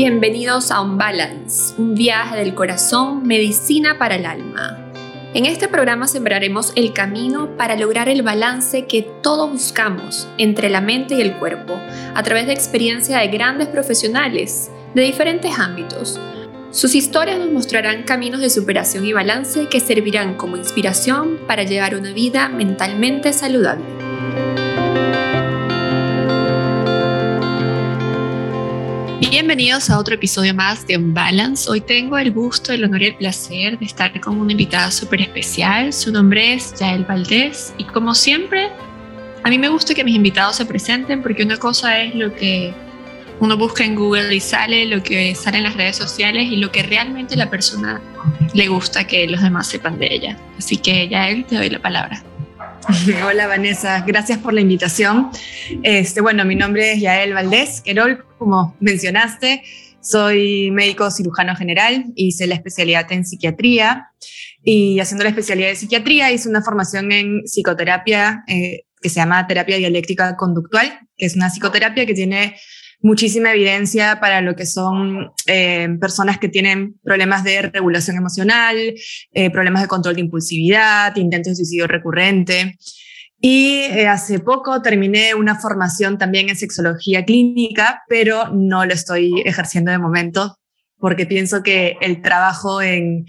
Bienvenidos a Un Balance, un viaje del corazón, medicina para el alma. En este programa sembraremos el camino para lograr el balance que todos buscamos entre la mente y el cuerpo, a través de experiencia de grandes profesionales de diferentes ámbitos. Sus historias nos mostrarán caminos de superación y balance que servirán como inspiración para llevar una vida mentalmente saludable. Bienvenidos a otro episodio más de Un Balance. Hoy tengo el gusto, el honor y el placer de estar con una invitada súper especial. Su nombre es Yael Valdés y como siempre, a mí me gusta que mis invitados se presenten porque una cosa es lo que uno busca en Google y sale, lo que sale en las redes sociales y lo que realmente la persona le gusta que los demás sepan de ella. Así que Yael, te doy la palabra. Hola Vanessa, gracias por la invitación. Este, bueno, mi nombre es Yael Valdés Querol, como mencionaste. Soy médico cirujano general, hice la especialidad en psiquiatría y haciendo la especialidad de psiquiatría hice una formación en psicoterapia eh, que se llama terapia dialéctica conductual, que es una psicoterapia que tiene muchísima evidencia para lo que son eh, personas que tienen problemas de regulación emocional, eh, problemas de control de impulsividad, intentos de suicidio recurrente. Y eh, hace poco terminé una formación también en sexología clínica, pero no lo estoy ejerciendo de momento porque pienso que el trabajo en,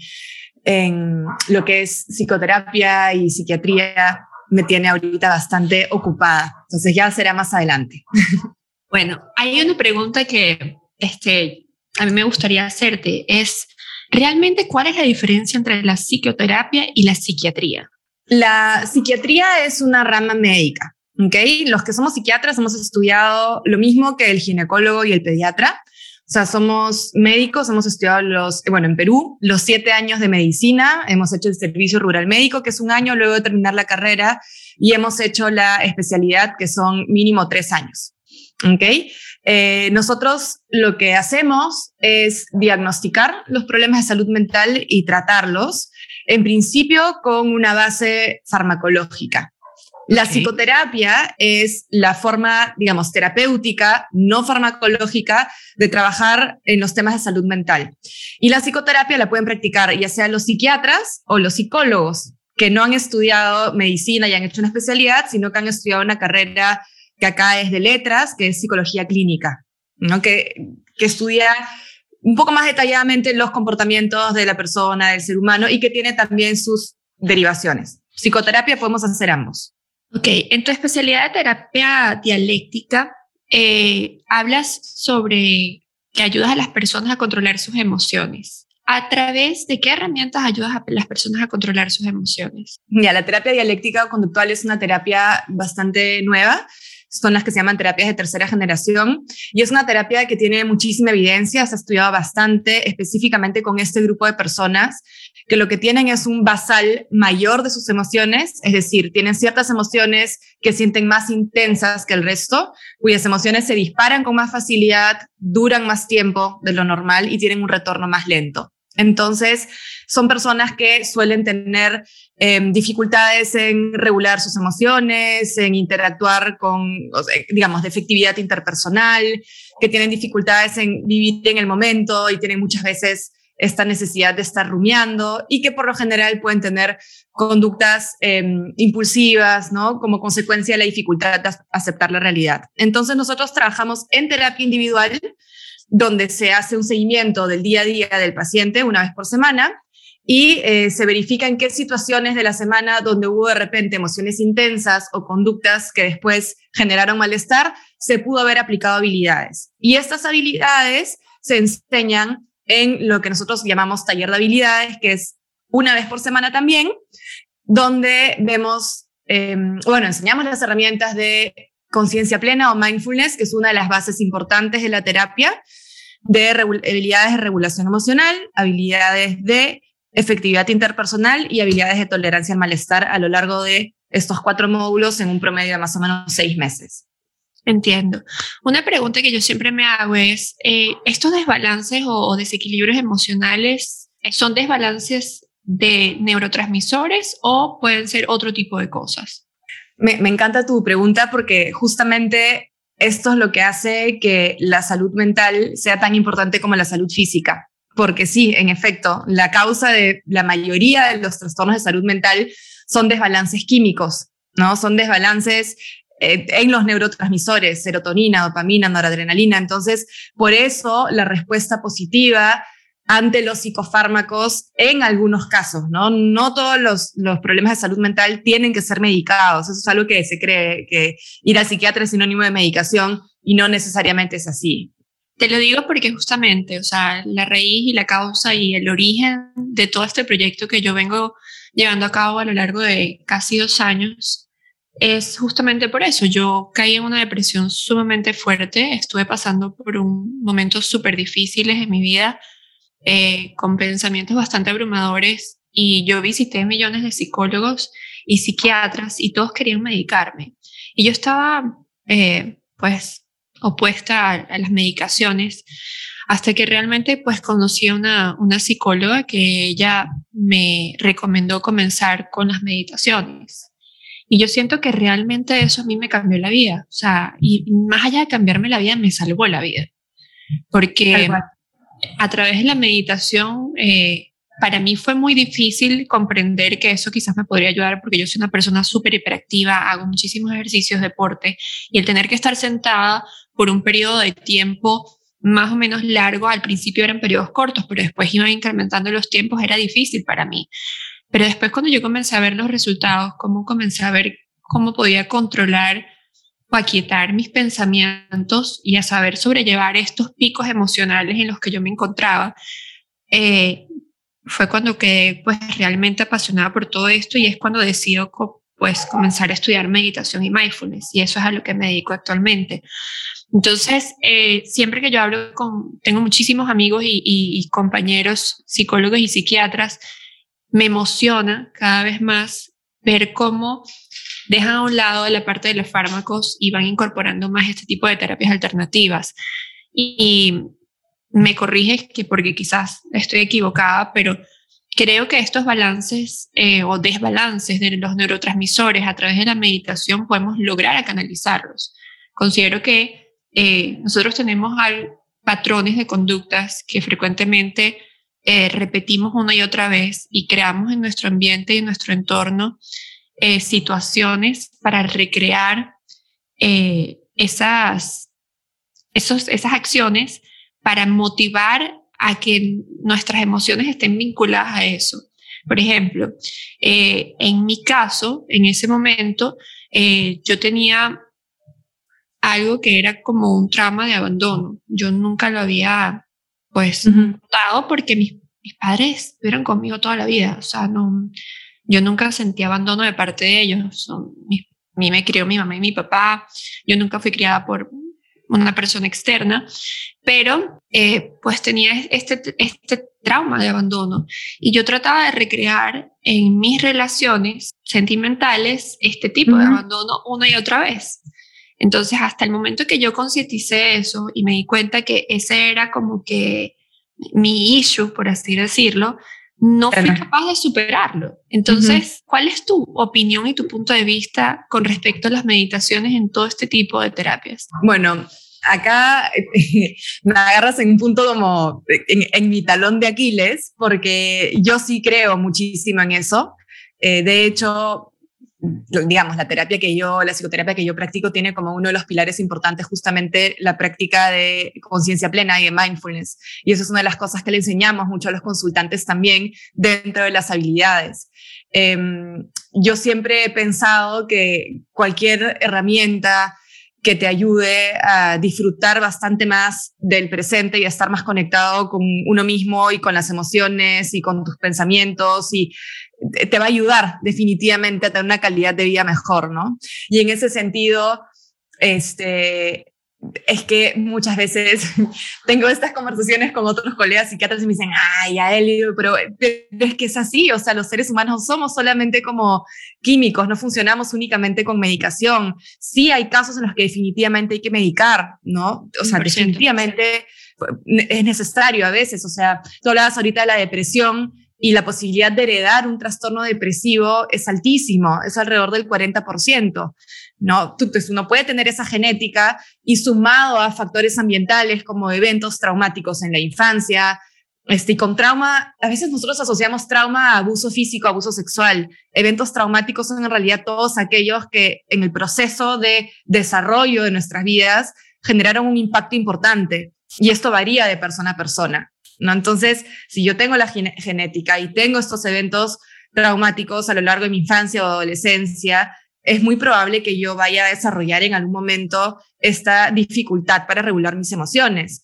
en lo que es psicoterapia y psiquiatría me tiene ahorita bastante ocupada. Entonces ya será más adelante. Bueno, hay una pregunta que este, a mí me gustaría hacerte, es realmente cuál es la diferencia entre la psicoterapia y la psiquiatría. La psiquiatría es una rama médica, ¿ok? Los que somos psiquiatras hemos estudiado lo mismo que el ginecólogo y el pediatra. O sea, somos médicos, hemos estudiado los, bueno, en Perú, los siete años de medicina, hemos hecho el servicio rural médico, que es un año luego de terminar la carrera, y hemos hecho la especialidad, que son mínimo tres años. ¿Ok? Eh, nosotros lo que hacemos es diagnosticar los problemas de salud mental y tratarlos, en principio con una base farmacológica. La psicoterapia es la forma, digamos, terapéutica, no farmacológica, de trabajar en los temas de salud mental. Y la psicoterapia la pueden practicar ya sea los psiquiatras o los psicólogos que no han estudiado medicina y han hecho una especialidad, sino que han estudiado una carrera que acá es de letras, que es psicología clínica, ¿no? que, que estudia un poco más detalladamente los comportamientos de la persona, del ser humano, y que tiene también sus derivaciones. Psicoterapia podemos hacer ambos. Ok, en tu especialidad de terapia dialéctica, eh, hablas sobre que ayudas a las personas a controlar sus emociones. ¿A través de qué herramientas ayudas a las personas a controlar sus emociones? Ya, la terapia dialéctica conductual es una terapia bastante nueva son las que se llaman terapias de tercera generación y es una terapia que tiene muchísima evidencia, se ha estudiado bastante específicamente con este grupo de personas que lo que tienen es un basal mayor de sus emociones, es decir, tienen ciertas emociones que sienten más intensas que el resto, cuyas emociones se disparan con más facilidad, duran más tiempo de lo normal y tienen un retorno más lento. Entonces, son personas que suelen tener em, dificultades en regular sus emociones, en interactuar con, digamos, de efectividad interpersonal, que tienen dificultades en vivir en el momento y tienen muchas veces esta necesidad de estar rumiando y que por lo general pueden tener conductas em, impulsivas, ¿no? Como consecuencia de la dificultad de aceptar la realidad. Entonces nosotros trabajamos en terapia individual donde se hace un seguimiento del día a día del paciente una vez por semana y eh, se verifica en qué situaciones de la semana donde hubo de repente emociones intensas o conductas que después generaron malestar, se pudo haber aplicado habilidades. Y estas habilidades se enseñan en lo que nosotros llamamos taller de habilidades, que es una vez por semana también, donde vemos, em, bueno, enseñamos las herramientas de conciencia plena o mindfulness, que es una de las bases importantes de la terapia, de habilidades de regulación emocional, habilidades de efectividad interpersonal y habilidades de tolerancia al malestar a lo largo de estos cuatro módulos en un promedio de más o menos seis meses. Entiendo. Una pregunta que yo siempre me hago es, eh, ¿estos desbalances o, desequilibrios emocionales son desbalances de neurotransmisores o pueden ser otro tipo de cosas? Me, me encanta tu pregunta porque justamente esto es lo que hace que la salud mental sea tan importante como la salud física. Porque sí, en efecto, la causa de la mayoría de los trastornos de salud mental son desbalances químicos, ¿no? Son desbalances eh, en los neurotransmisores, serotonina, dopamina, noradrenalina. Entonces, por eso la respuesta positiva ante los psicofármacos en algunos casos, ¿no? No todos los, los, problemas de salud mental tienen que ser medicados. Eso es algo que se cree, que ir al psiquiatra es sinónimo de medicación y no necesariamente es así. Te lo digo porque justamente, o sea, la raíz y la causa y el origen de todo este proyecto que yo vengo llevando a cabo a lo largo de casi dos años es justamente por eso. Yo caí en una depresión sumamente fuerte, estuve pasando por un momentos súper difíciles en mi vida, eh, con pensamientos bastante abrumadores y yo visité millones de psicólogos y psiquiatras y todos querían medicarme. Y yo estaba, eh, pues, opuesta a, las medicaciones hasta que realmente, pues, conocí a una, una psicóloga que ella me recomendó comenzar con las meditaciones. Y yo siento que realmente eso a mí me cambió la vida. O sea, y más allá de cambiarme la vida, me salvó la vida. Porque a través de la meditación, eh, para mí fue muy difícil comprender que eso quizás me podría ayudar porque yo soy una persona súper hiperactiva, hago muchísimos ejercicios, deporte, y el tener que estar sentada por un periodo de tiempo más o menos largo, al principio eran periodos cortos, pero después iban incrementando los tiempos, era difícil para mí. Pero después cuando yo comencé a ver los resultados, cómo comencé a ver cómo podía controlar o aquietar mis pensamientos y a saber sobrellevar estos picos emocionales en los que yo me encontraba, eh, fue cuando quedé pues realmente apasionada por todo esto y es cuando decido pues comenzar a estudiar meditación y mindfulness y eso es a lo que me dedico actualmente. Entonces, eh, siempre que yo hablo con, tengo muchísimos amigos y compañeros psicólogos y psiquiatras me emociona cada vez más ver cómo dejan a un lado la parte de los fármacos y van incorporando más este tipo de terapias alternativas. Y, me corriges que porque quizás estoy equivocada, pero creo que estos balances eh, o desbalances de los neurotransmisores a través de la meditación podemos lograr canalizarlos. Considero que eh, nosotros tenemos patrones de conductas que frecuentemente eh, repetimos una y otra vez y creamos en nuestro ambiente y en nuestro entorno eh, situaciones para recrear eh, esas, esos, esas acciones para motivar a que nuestras emociones estén vinculadas a eso. Por ejemplo, en mi caso, en ese momento, yo tenía algo que era como un trauma de abandono. Yo nunca lo había pues dado porque mis, mis, padres estuvieron conmigo toda la vida, o sea, no, yo nunca sentí abandono de parte de ellos, Son, mi, mí me crió mi mamá y mi papá, yo nunca fui criada por una persona externa, pero eh, pues tenía este, este trauma de abandono. Y yo trataba de recrear en mis relaciones sentimentales este tipo de abandono una y otra vez. Entonces, hasta el momento que yo concienticé eso y me di cuenta que ese era como que mi issue, por así decirlo, no fui capaz de superarlo. Entonces, ¿cuál es tu opinión y tu punto de vista con respecto a las meditaciones en todo este tipo de terapias? Bueno, acá me agarras en un punto como en, en, mi talón de Aquiles, porque yo sí creo muchísimo en eso. Eh, de hecho, digamos, la terapia que yo, la psicoterapia que yo practico tiene como uno de los pilares importantes justamente la práctica de conciencia plena y de mindfulness. Y eso es una de las cosas que le enseñamos mucho a los consultantes también dentro de las habilidades. Em, yo siempre he pensado que cualquier herramienta que te ayude a disfrutar bastante más del presente y a estar más conectado con uno mismo y con las emociones y con tus pensamientos y te va a ayudar definitivamente a tener una calidad de vida mejor, ¿no? Y en ese sentido, este, es que muchas veces tengo estas conversaciones con otros colegas psiquiatras y me dicen, ay, a él, pero, es que es así, o sea, los seres humanos somos solamente como químicos, no funcionamos únicamente con medicación. Sí hay casos en los que definitivamente hay que medicar, ¿no? O sea, definitivamente es necesario a veces, o sea, tú hablabas ahorita de la depresión y la posibilidad de heredar un trastorno depresivo es altísimo, es alrededor del 40%. ¿no? Entonces uno puede tener esa genética y sumado a factores ambientales como eventos traumáticos en la infancia, este, y con trauma, a veces nosotros asociamos trauma a abuso físico, abuso sexual. Eventos traumáticos son en realidad todos aquellos que en el proceso de desarrollo de nuestras vidas generaron un impacto importante. Y esto varía de persona a persona. ¿No? Entonces, si yo tengo la genética y tengo estos eventos traumáticos a lo largo de mi infancia o adolescencia, es muy probable que yo vaya a desarrollar en algún momento esta dificultad para regular mis emociones.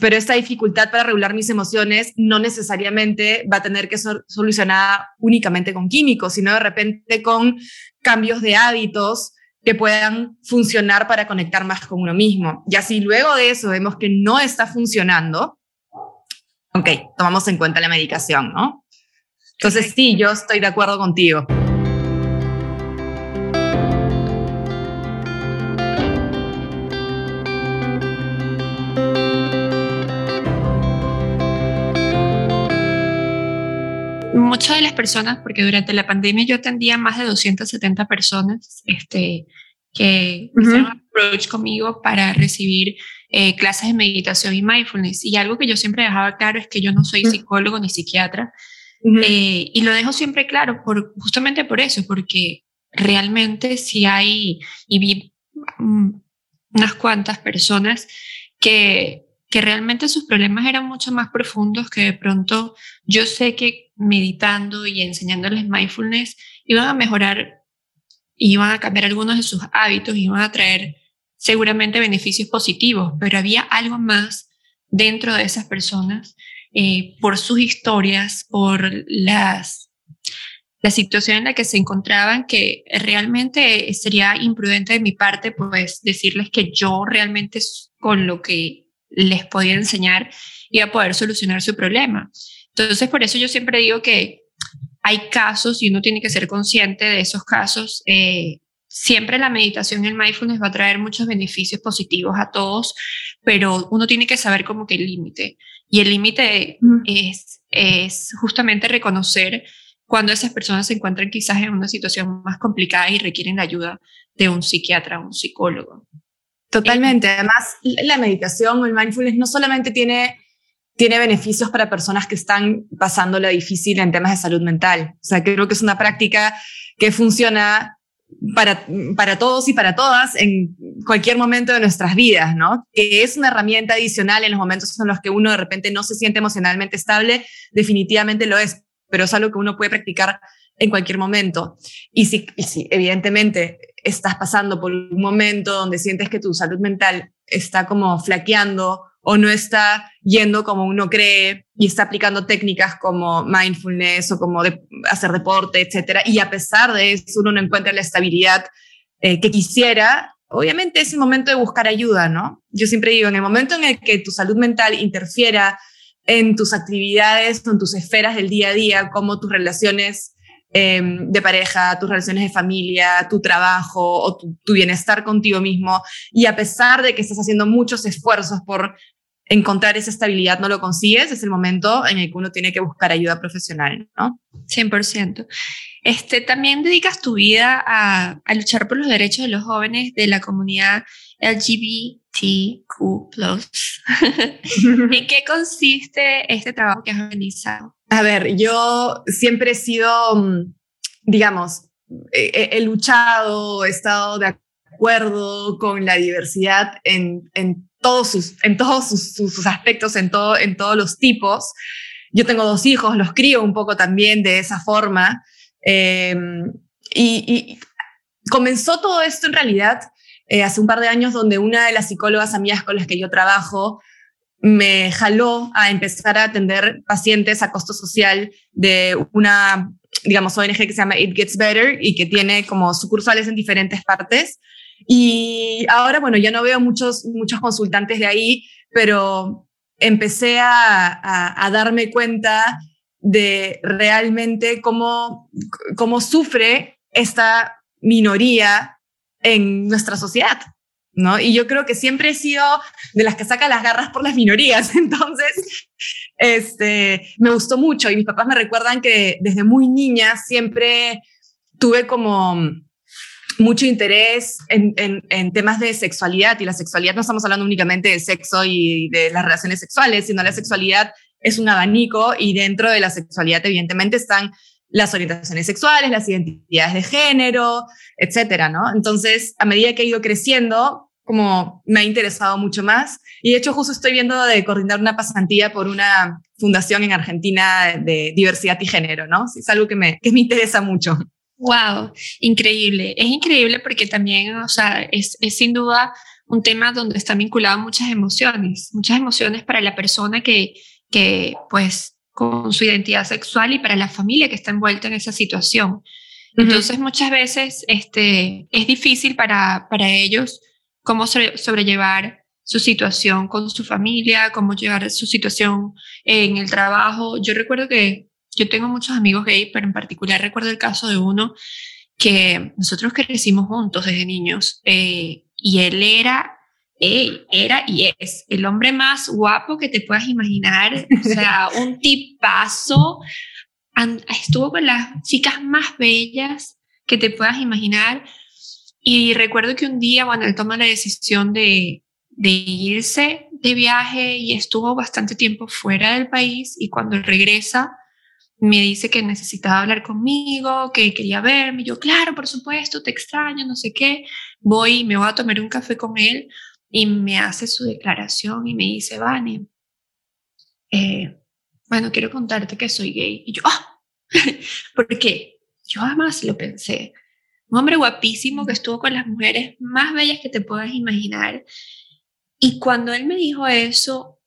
Pero esta dificultad para regular mis emociones no necesariamente va a tener que ser solucionada únicamente con químicos, sino de repente con cambios de hábitos que puedan funcionar para conectar más con uno mismo. Y así luego de eso vemos que no está funcionando, ok, tomamos en cuenta la medicación, ¿no? Entonces sí, yo estoy de acuerdo contigo. muchas de las personas, porque durante la pandemia yo atendía más de 270 personas este, que hicieron un approach conmigo para recibir eh, clases de meditación y mindfulness. Y algo que yo siempre dejaba claro es que yo no soy psicólogo ni psiquiatra. Eh, y lo dejo siempre claro, por, justamente por eso, porque realmente si hay, y vi mm, unas cuantas personas que que realmente sus problemas eran mucho más profundos que de pronto yo sé que meditando y enseñándoles mindfulness iban a mejorar, iban a cambiar algunos de sus hábitos, iban a traer seguramente beneficios positivos, pero había algo más dentro de esas personas eh, por sus historias, por las, la situación en la que se encontraban, que realmente sería imprudente de mi parte pues decirles que yo realmente con lo que les podía enseñar y a poder solucionar su problema. Entonces, por eso yo siempre digo que hay casos y uno tiene que ser consciente de esos casos. Eh, siempre la meditación el mindfulness va a traer muchos beneficios positivos a todos, pero uno tiene que saber como que el límite. Y el límite es, es justamente reconocer cuando esas personas se encuentran quizás en una situación más complicada y requieren la ayuda de un psiquiatra o un psicólogo. Totalmente. Además, la meditación o el mindfulness no solamente tiene, tiene beneficios para personas que están pasando lo difícil en temas de salud mental. O sea, creo que es una práctica que funciona para, para todos y para todas en cualquier momento de nuestras vidas, ¿no? Que es una herramienta adicional en los momentos en los que uno de repente no se siente emocionalmente estable, definitivamente lo es, pero es algo que uno puede practicar en cualquier momento. Y si, y si evidentemente estás pasando por un momento donde sientes que tu salud mental está como flaqueando o no está yendo como uno cree y está aplicando técnicas como mindfulness o como hacer deporte, etcétera, y a pesar de eso uno no encuentra la estabilidad eh, que quisiera, obviamente es el momento de buscar ayuda, ¿no? Yo siempre digo, en el momento en el que tu salud mental interfiera en tus actividades, en tus esferas del día a día, como tus relaciones Em, de pareja, tus relaciones de familia, tu trabajo o tu, bienestar contigo mismo. Y a pesar de que estás haciendo muchos esfuerzos por encontrar esa estabilidad, no lo consigues, es el momento en el que uno tiene que buscar ayuda profesional, ¿no? 100%. Este, también dedicas tu vida a, a luchar por los derechos de los jóvenes de la comunidad LGBTQ+. ¿En qué consiste este trabajo que has realizado? A ver, yo siempre he sido, mm, digamos, he, luchado, he estado de acuerdo con la diversidad en, en todos, sus, en todos sus, aspectos, en, todo, en todos los tipos. Yo tengo dos hijos, los crío un poco también de esa forma. Em, y, comenzó todo esto en realidad eh, hace un par de años donde una de las psicólogas amigas con las que yo trabajo me jaló a empezar a atender pacientes a costo social de una, digamos, ONG que se llama It Gets Better y que tiene como sucursales en diferentes partes. Y ahora, bueno, ya no veo muchos, muchos consultantes de ahí, pero empecé a, a, darme cuenta de realmente cómo, cómo sufre esta minoría en nuestra sociedad. ¿No? Y yo creo que siempre he sido de las que saca las garras por las minorías, entonces, este, me gustó mucho y mis papás me recuerdan que desde muy niña siempre tuve como mucho interés en, en, temas de sexualidad y la sexualidad no estamos hablando únicamente de sexo y de las relaciones sexuales, sino la sexualidad es un abanico y dentro de la sexualidad evidentemente están las orientaciones sexuales, las identidades de género, etcétera, ¿no? Entonces, a medida que he ido creciendo, como me ha interesado mucho más. Y de hecho, justo estoy viendo de coordinar una pasantía por una fundación en Argentina de diversidad y género, ¿no? Es algo que me, que me interesa mucho. Wow, increíble. Es increíble porque también, o sea, es, es sin duda un tema donde están vinculadas muchas emociones, muchas emociones para la persona que, que pues con su identidad sexual y para la familia que está envuelta en esa situación. Entonces muchas veces este, es difícil para, para ellos cómo sobrellevar su situación con su familia, cómo llevar su situación en el trabajo. Yo recuerdo que yo tengo muchos amigos gays, pero en particular recuerdo el caso de uno que nosotros crecimos juntos desde niños eh, y él era era y es el hombre más guapo que te puedas imaginar, o sea, un tipazo, estuvo con las chicas más bellas que te puedas imaginar. Y recuerdo que un día, bueno, él toma la decisión de, irse de viaje y estuvo bastante tiempo fuera del país y cuando regresa me dice que necesitaba hablar conmigo, que quería verme. Yo, claro, por supuesto, te extraño, no sé qué. Voy me voy a tomar un café con él y me hace su declaración y me dice, Vani, eh, bueno, quiero contarte que soy gay. Y yo, ¡ah! ¿Por qué? Yo jamás lo pensé. Un hombre guapísimo que estuvo con las mujeres más bellas que te puedas imaginar. Y cuando él me dijo eso,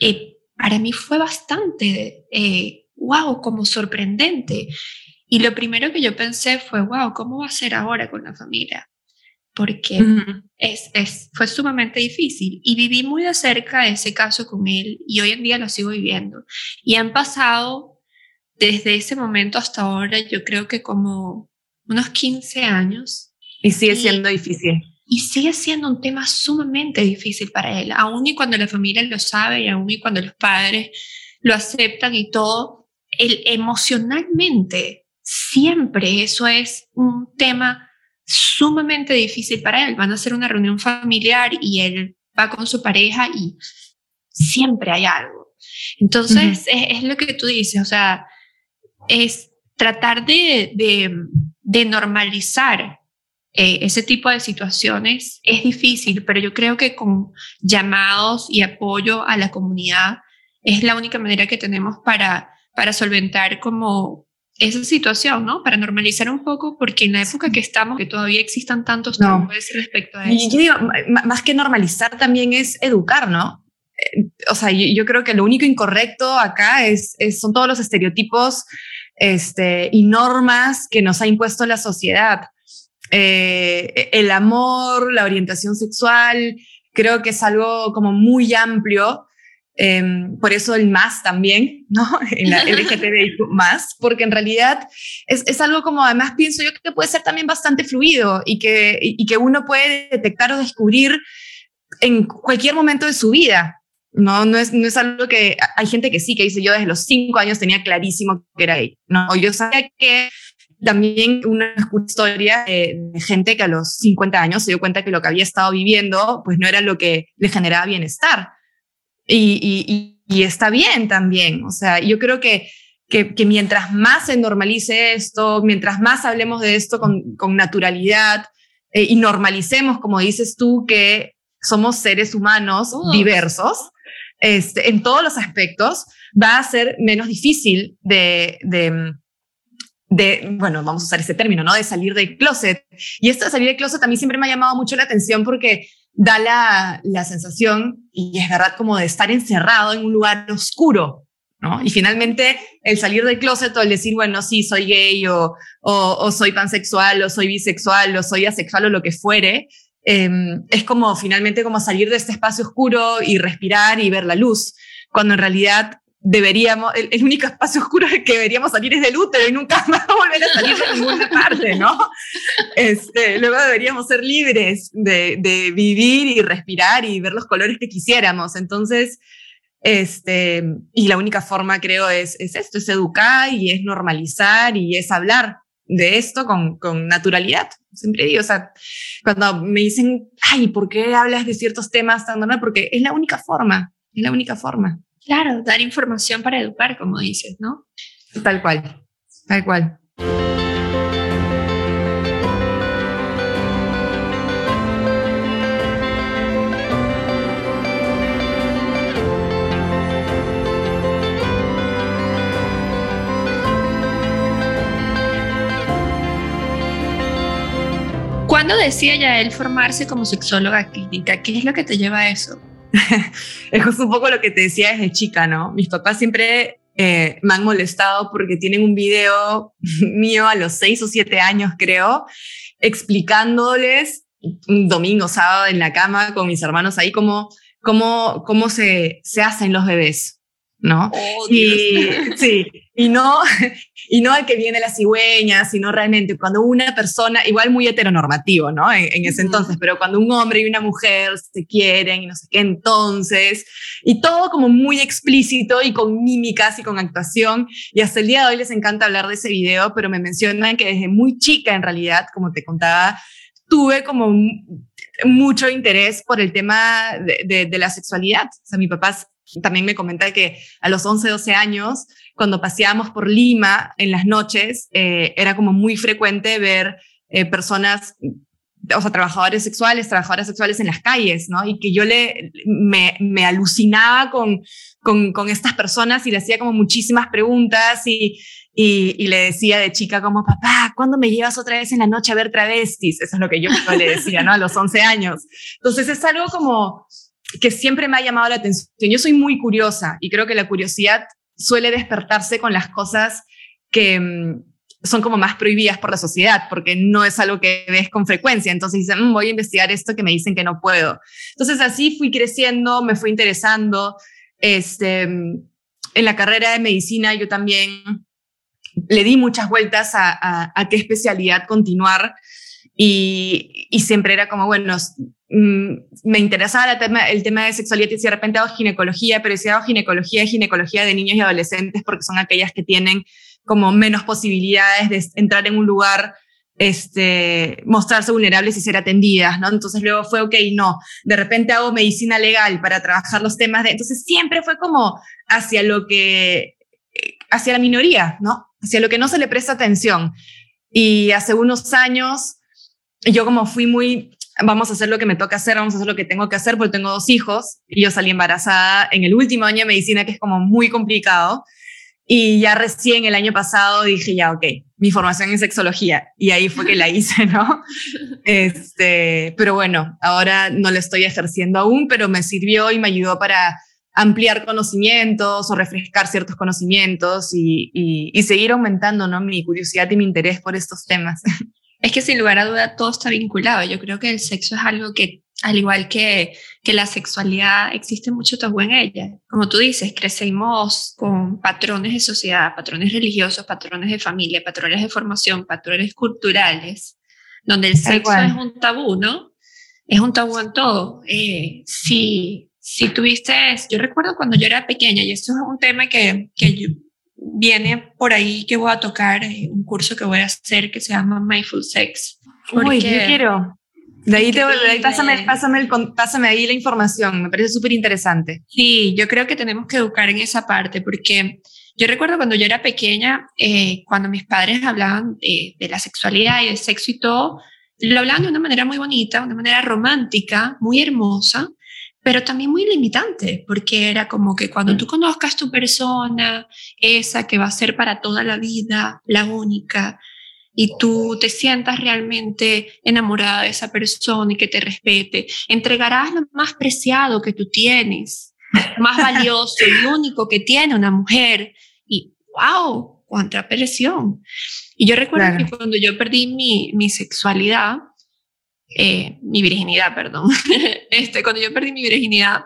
eh, para mí fue bastante, eh, wow, como sorprendente. Y lo primero que yo pensé fue, wow, ¿cómo va a ser ahora con la familia? porque es, es, fue sumamente difícil y viví muy de cerca ese caso con él y hoy en día lo sigo viviendo. Y han pasado desde ese momento hasta ahora, yo creo que como unos 15 años. Y sigue siendo difícil. Y sigue siendo un tema sumamente difícil para él, aún y cuando la familia lo sabe y aún y cuando los padres lo aceptan y todo, él, emocionalmente siempre eso es un tema sumamente difícil para él. Van a hacer una reunión familiar y él va con su pareja y siempre hay algo. Entonces, es, lo que tú dices, o sea, es tratar de, de, normalizar eh, ese tipo de situaciones es difícil, pero yo creo que con llamados y apoyo a la comunidad es la única manera que tenemos para, para solventar como esa situación, ¿no? Para normalizar un poco, porque en la época que estamos, que todavía existan tantos no. respecto a eso. Yo digo, más que normalizar también es educar, ¿no? Eh, o sea, yo, creo que lo único incorrecto acá es, son todos los estereotipos este, y normas que nos ha impuesto la sociedad. Eh, el amor, la orientación sexual, creo que es algo como muy amplio Em, por eso el más también, ¿no? En la LGTBI más, porque en realidad es, es, algo como, además pienso yo que puede ser también bastante fluido y que, y que uno puede detectar o descubrir en cualquier momento de su vida. No, no es, no es algo que hay gente que sí, que dice yo desde los cinco años tenía clarísimo que era gay. No, yo sabía que también una historia de, de, gente que a los 50 años se dio cuenta que lo que había estado viviendo pues no era lo que le generaba bienestar y, está bien también. O sea, yo creo que, que, mientras más se normalice esto, mientras más hablemos de esto con, naturalidad eh, y normalicemos, como dices tú, que somos seres humanos diversos este, en todos los aspectos, va a ser menos difícil de, bueno, vamos a usar ese término, ¿no? De salir del closet. Y esto de salir del closet mí siempre me ha llamado mucho la atención porque da la, la, sensación, y es verdad, como de estar encerrado en un lugar oscuro. Y finalmente el salir del closet o el decir, bueno, sí, soy gay o, soy pansexual o soy bisexual o soy asexual o lo que fuere, em, es como finalmente como salir de este espacio oscuro y respirar y ver la luz, cuando en realidad deberíamos, el, único espacio oscuro que deberíamos salir es del útero y nunca más volver a salir de ninguna parte, ¿no? Este, luego deberíamos ser libres de, de, vivir y respirar y ver los colores que quisiéramos. Entonces, este, y la única forma, creo, es, es esto, es educar y es normalizar y es hablar de esto con, con naturalidad. Siempre digo, o sea, cuando me dicen, ay, ¿por qué hablas de ciertos temas tan normal? Porque es la única forma, es la única forma. Claro, dar información para educar, como dices, ¿no? Tal cual, tal cual. ¿Cuándo decía ya él formarse como sexóloga clínica? ¿Qué es lo que te lleva a eso? es un poco lo que te decía desde chica, ¿no? Mis papás siempre eh, me han molestado porque tienen un video mío a los seis o siete años, creo, explicándoles un domingo, sábado en la cama con mis hermanos ahí cómo, cómo, cómo se, se hacen los bebés. ¿no? Oh, y, sí, y no, y no al que viene la cigüeña, sino realmente cuando una persona, igual muy heteronormativo, ¿no? En, ese entonces, pero cuando un hombre y una mujer se quieren y no sé qué, entonces, y todo como muy explícito y con mímicas y con actuación, y hasta el día de hoy les encanta hablar de ese video, pero me mencionan que desde muy chica, en realidad, como te contaba, tuve como mucho interés por el tema de, de la sexualidad. O sea, mi papá también me comenta que a los 11, 12 años, cuando paseábamos por Lima en las noches, eh, era como muy frecuente ver eh, personas, o sea, trabajadores sexuales, trabajadoras sexuales en las calles, ¿no? Y que yo le, me, me alucinaba con, con, estas personas y le hacía como muchísimas preguntas y, y, y, le decía de chica como, papá, ¿cuándo me llevas otra vez en la noche a ver travestis? Eso es lo que yo le decía, ¿no? A los 11 años. Entonces es algo como que siempre me ha llamado la atención. Yo soy muy curiosa y creo que la curiosidad suele despertarse con las cosas que mm, son como más prohibidas por la sociedad, porque no es algo que ves con frecuencia. Entonces dicen, mm, voy a investigar esto que me dicen que no puedo. Entonces así fui creciendo, me fui interesando. Este, mm, en la carrera de medicina yo también le di muchas vueltas a, a qué especialidad continuar y, y, siempre era como, bueno, me interesaba el tema, el tema de sexualidad y de repente hago ginecología, pero si hago ginecología, ginecología de niños y adolescentes porque son aquellas que tienen como menos posibilidades de entrar en un lugar, este, mostrarse vulnerables y ser atendidas, ¿no? Entonces luego fue, ok, no, de repente hago medicina legal para trabajar los temas de, entonces siempre fue como hacia lo que, hacia la minoría, ¿no? Hacia lo que no se le presta atención. Y hace unos años, yo como fui muy vamos a hacer lo que me toca hacer, vamos a hacer lo que tengo que hacer, porque tengo dos hijos y yo salí embarazada en el último año de medicina, que es como muy complicado. Y ya recién el año pasado dije, ya, ok, mi formación en sexología. Y ahí fue que la hice, ¿no? Este, pero bueno, ahora no la estoy ejerciendo aún, pero me sirvió y me ayudó para ampliar conocimientos o refrescar ciertos conocimientos y, y, y seguir aumentando, ¿no? Mi curiosidad y mi interés por estos temas. Es que sin lugar a duda todo está vinculado. Yo creo que el sexo es algo que, al igual que, que la sexualidad, existe mucho tabú en ella. Como tú dices, crecemos con patrones de sociedad, patrones religiosos, patrones de familia, patrones de formación, patrones culturales, donde el sexo es un tabú, ¿no? Es un tabú en todo. Eh, si, si tuviste, yo recuerdo cuando yo era pequeña, y esto es un tema que, que yo, viene por ahí que voy a tocar eh, un curso que voy a hacer que se llama Mindful Sex. Uy, yo quiero. De ahí, te, de ahí pásame, pásame, el, pásame ahí la información, me parece súper interesante. Sí, yo creo que tenemos que educar en esa parte porque yo recuerdo cuando yo era pequeña, eh, cuando mis padres hablaban de, de la sexualidad y del sexo y todo, lo hablaban de una manera muy bonita, de una manera romántica, muy hermosa, pero también muy limitante, porque era como que cuando tú conozcas tu persona, esa que va a ser para toda la vida, la única, y tú te sientas realmente enamorada de esa persona y que te respete, entregarás lo más preciado que tú tienes, más valioso y único que tiene una mujer. Y wow, cuánta presión. Y yo recuerdo que cuando yo perdí mi, mi sexualidad, eh, mi virginidad, perdón. este, cuando yo perdí mi virginidad,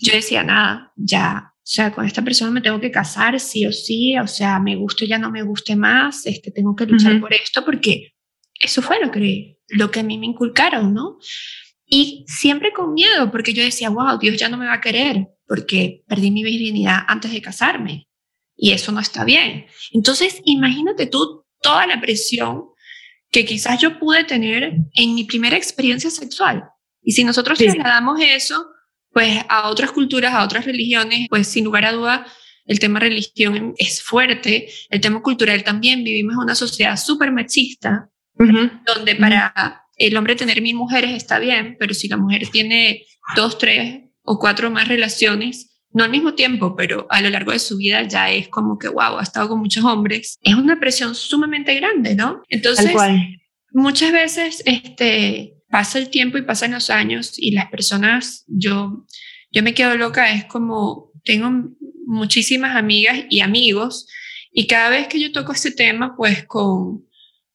yo decía, nada, ya, o sea, con esta persona me tengo que casar, sí o sí, o sea, me guste ya no me guste más, este, tengo que luchar por esto porque eso fue lo que, lo que a mí me inculcaron, ¿no? Y siempre con miedo, porque yo decía, wow, Dios ya no me va a querer, porque perdí mi virginidad antes de casarme. Y eso no está bien. Entonces, imagínate tú toda la presión que quizás yo pude tener en mi primera experiencia sexual. Y si nosotros trasladamos eso, pues a otras culturas, a otras religiones, pues sin lugar a duda, el tema religión es fuerte, el tema cultural también, vivimos en una sociedad súper machista, donde para el hombre tener mil mujeres está bien, pero si la mujer tiene dos, tres o cuatro más relaciones, no al mismo tiempo, pero a lo largo de su vida ya es como que, wow, ha estado con muchos hombres. Es una presión sumamente grande, ¿no? Entonces, muchas veces este, pasa el tiempo y pasan los años y las personas, yo, yo me quedo loca, es como, tengo muchísimas amigas y amigos y cada vez que yo toco este tema, pues con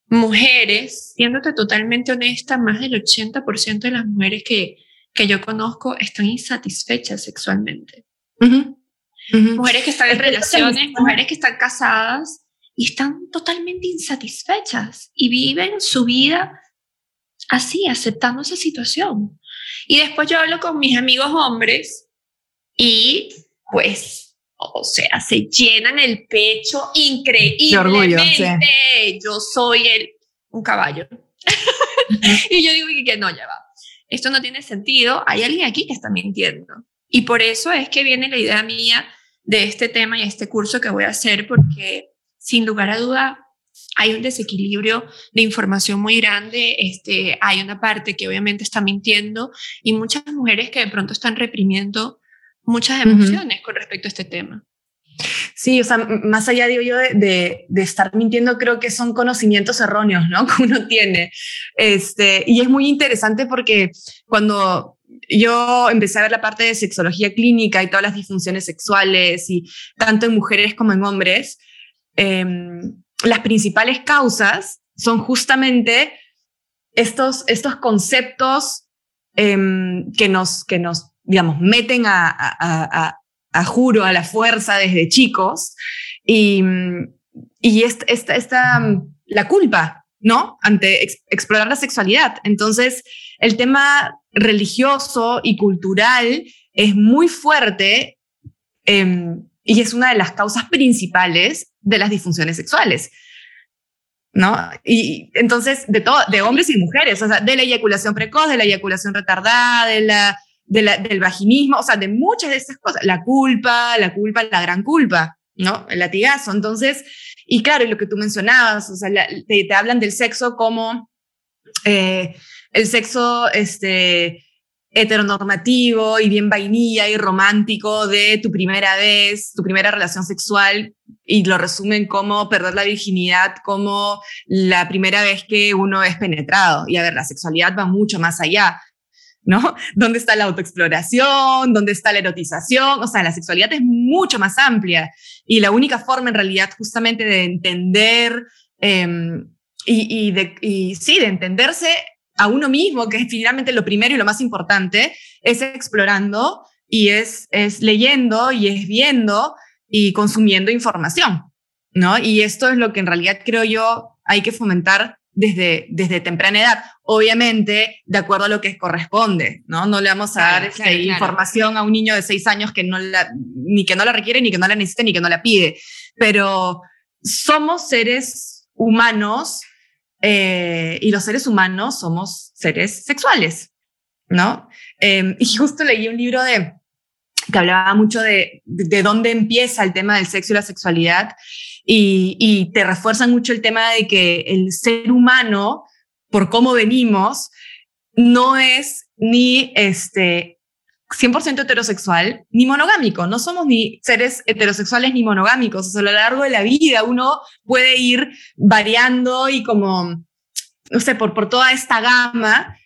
mujeres, siéndote totalmente honesta, más del 80% de las mujeres que, que yo conozco están insatisfechas sexualmente. Mujeres que están en relaciones, mujeres que están casadas y están totalmente insatisfechas y viven su vida así, aceptando esa situación. Y después yo hablo con mis amigos hombres y pues, o sea, se llenan el pecho increíblemente. Yo soy el, un caballo. y yo digo que no, ya va. Esto no tiene sentido. Hay alguien aquí que está mintiendo. Y por eso es que viene la idea mía de este tema y este curso que voy a hacer, porque sin lugar a duda hay un desequilibrio de información muy grande, este, hay una parte que obviamente está mintiendo y muchas mujeres que de pronto están reprimiendo muchas emociones con respecto a este tema. Sí, o sea, más allá, digo yo, de, de, estar mintiendo, creo que son conocimientos erróneos, ¿no? Que uno tiene. Este, y es muy interesante porque cuando yo empecé a ver la parte de sexología clínica y todas las disfunciones sexuales, y tanto en mujeres como en hombres, em, las principales causas son justamente estos, estos conceptos em, que, nos, que nos, digamos, meten a, a, a, juro, a la fuerza desde chicos, y, y esta, esta, esta, la culpa, ¿no? Ante explorar la sexualidad. Entonces, el tema religioso y cultural es muy fuerte em, y es una de las causas principales de las disfunciones sexuales. ¿No? Y entonces, de, todo, de hombres y mujeres, o sea, de la eyaculación precoz, de la eyaculación retardada, de la, del vaginismo, o sea, de muchas de esas cosas, la culpa, la culpa, la gran culpa, ¿no? El latigazo. Entonces, y claro, lo que tú mencionabas, o sea, te, hablan del sexo como eh, el sexo este, heteronormativo y bien vainilla y romántico de tu primera vez, tu primera relación sexual, y lo resumen como perder la virginidad, como la primera vez que uno es penetrado. Y a ver, la sexualidad va mucho más allá. ¿No? ¿Dónde está la autoexploración? ¿Dónde está la erotización? O sea, la sexualidad es mucho más amplia y la única forma en realidad justamente de entender em, y, de, y sí, de entenderse a uno mismo, que es finalmente lo primero y lo más importante, es explorando y es, es leyendo y es viendo y consumiendo información, ¿no? Y esto es lo que en realidad creo yo hay que fomentar desde, desde temprana edad, obviamente de acuerdo a lo que corresponde, ¿no? No le vamos a dar esa información a un niño de seis años que no la, ni que no la requiere, ni que no la necesite, ni que no la pide, pero somos seres humanos eh, y los seres humanos somos seres sexuales, ¿no? Em, y justo leí un libro de, que hablaba mucho de, de, dónde empieza el tema del sexo y la sexualidad y, y te refuerzan mucho el tema de que el ser humano, por cómo venimos, no es ni este 100% heterosexual ni monogámico. No somos ni seres heterosexuales ni monogámicos. O sea, a lo largo de la vida uno puede ir variando y como, no sé, por, por toda esta gama.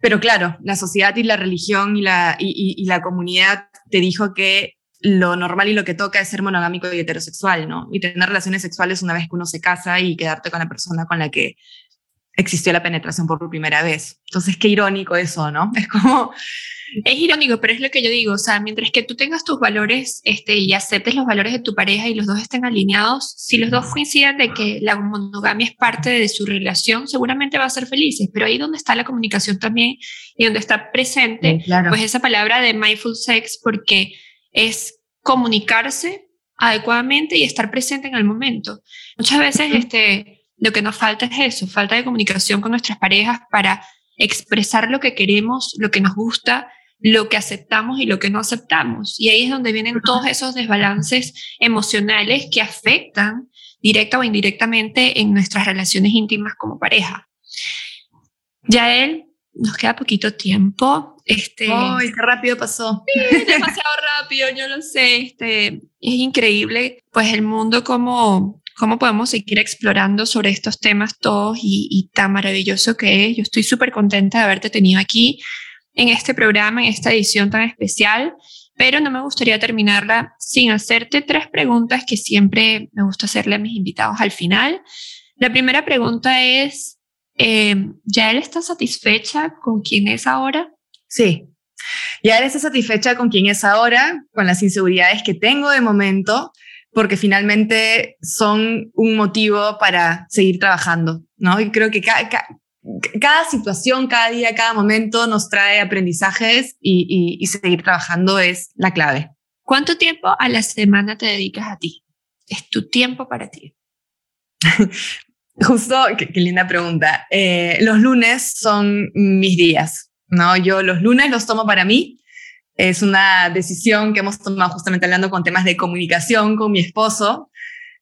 Pero claro, la sociedad y la religión y la, y, la comunidad te dijo que lo normal y lo que toca es ser monogámico y heterosexual, ¿no? Y tener relaciones sexuales una vez que uno se casa y quedarte con la persona con la que existió la penetración por primera vez. Entonces, qué irónico eso, ¿no? Es como... Es irónico, pero es lo que yo digo, o sea, mientras que tú tengas tus valores este, y aceptes los valores de tu pareja y los dos estén alineados, si los dos coinciden de que la monogamia es parte de su relación, seguramente va a ser felices, pero ahí donde está la comunicación también y donde está presente, pues esa palabra de mindful sex, porque es comunicarse adecuadamente y estar presente en el momento. Muchas veces este, lo que nos falta es eso, falta de comunicación con nuestras parejas para expresar lo que queremos, lo que nos gusta, lo que aceptamos y lo que no aceptamos. Y ahí es donde vienen todos esos desbalances emocionales que afectan directa o indirectamente en nuestras relaciones íntimas como pareja. Ya él, nos queda poquito tiempo. Este, ¡Ay, qué rápido pasó! demasiado rápido, yo lo sé. Este, es increíble, pues el mundo como cómo podemos seguir explorando sobre estos temas todos y, tan maravilloso que es. Yo estoy súper contenta de haberte tenido aquí en este programa, en esta edición tan especial, pero no me gustaría terminarla sin hacerte tres preguntas que siempre me gusta hacerle a mis invitados al final. La primera pregunta es, eh, ¿ya él está satisfecha con quién es ahora? Sí, ya él está satisfecha con quién es ahora, con las inseguridades que tengo de momento, porque finalmente son un motivo para seguir trabajando, ¿no? Y creo que cada situación, cada día, cada momento nos trae aprendizajes y, seguir trabajando es la clave. ¿Cuánto tiempo a la semana te dedicas a ti? Es tu tiempo para ti. Justo, qué, linda pregunta. Eh, los lunes son mis días, ¿no? Yo los lunes los tomo para mí es una decisión que hemos tomado justamente hablando con temas de comunicación con mi esposo.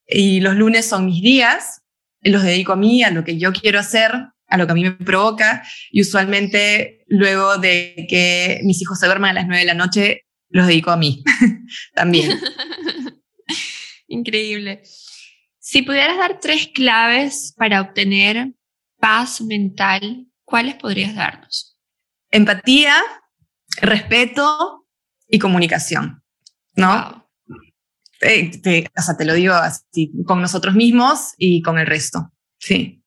Y los lunes son mis días, los dedico a mí, a lo que yo quiero hacer, a lo que a mí me provoca. Y usualmente luego de que mis hijos se duerman a las nueve de la noche, los dedico a mí también. Increíble. Si pudieras dar tres claves para obtener paz mental, ¿cuáles podrías darnos? Empatía, respeto y comunicación, ¿no? Te, o sea, te lo digo así, con nosotros mismos y con el resto, sí.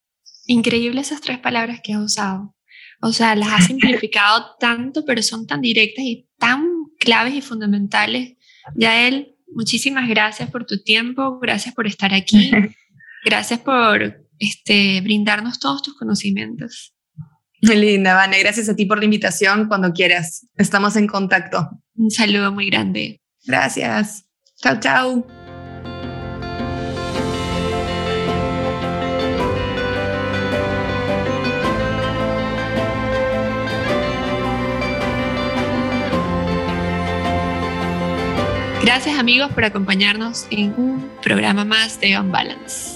Increíble esas tres palabras que has usado. O sea, las has simplificado tanto, pero son tan directas y tan claves y fundamentales. Yael, muchísimas gracias por tu tiempo, gracias por estar aquí, gracias por este, brindarnos todos tus conocimientos. Muy linda, Vane. Gracias a ti por la invitación. Cuando quieras, estamos en contacto. Un saludo muy grande. Gracias. Chao, chao. Gracias amigos por acompañarnos en un programa más de On Balance.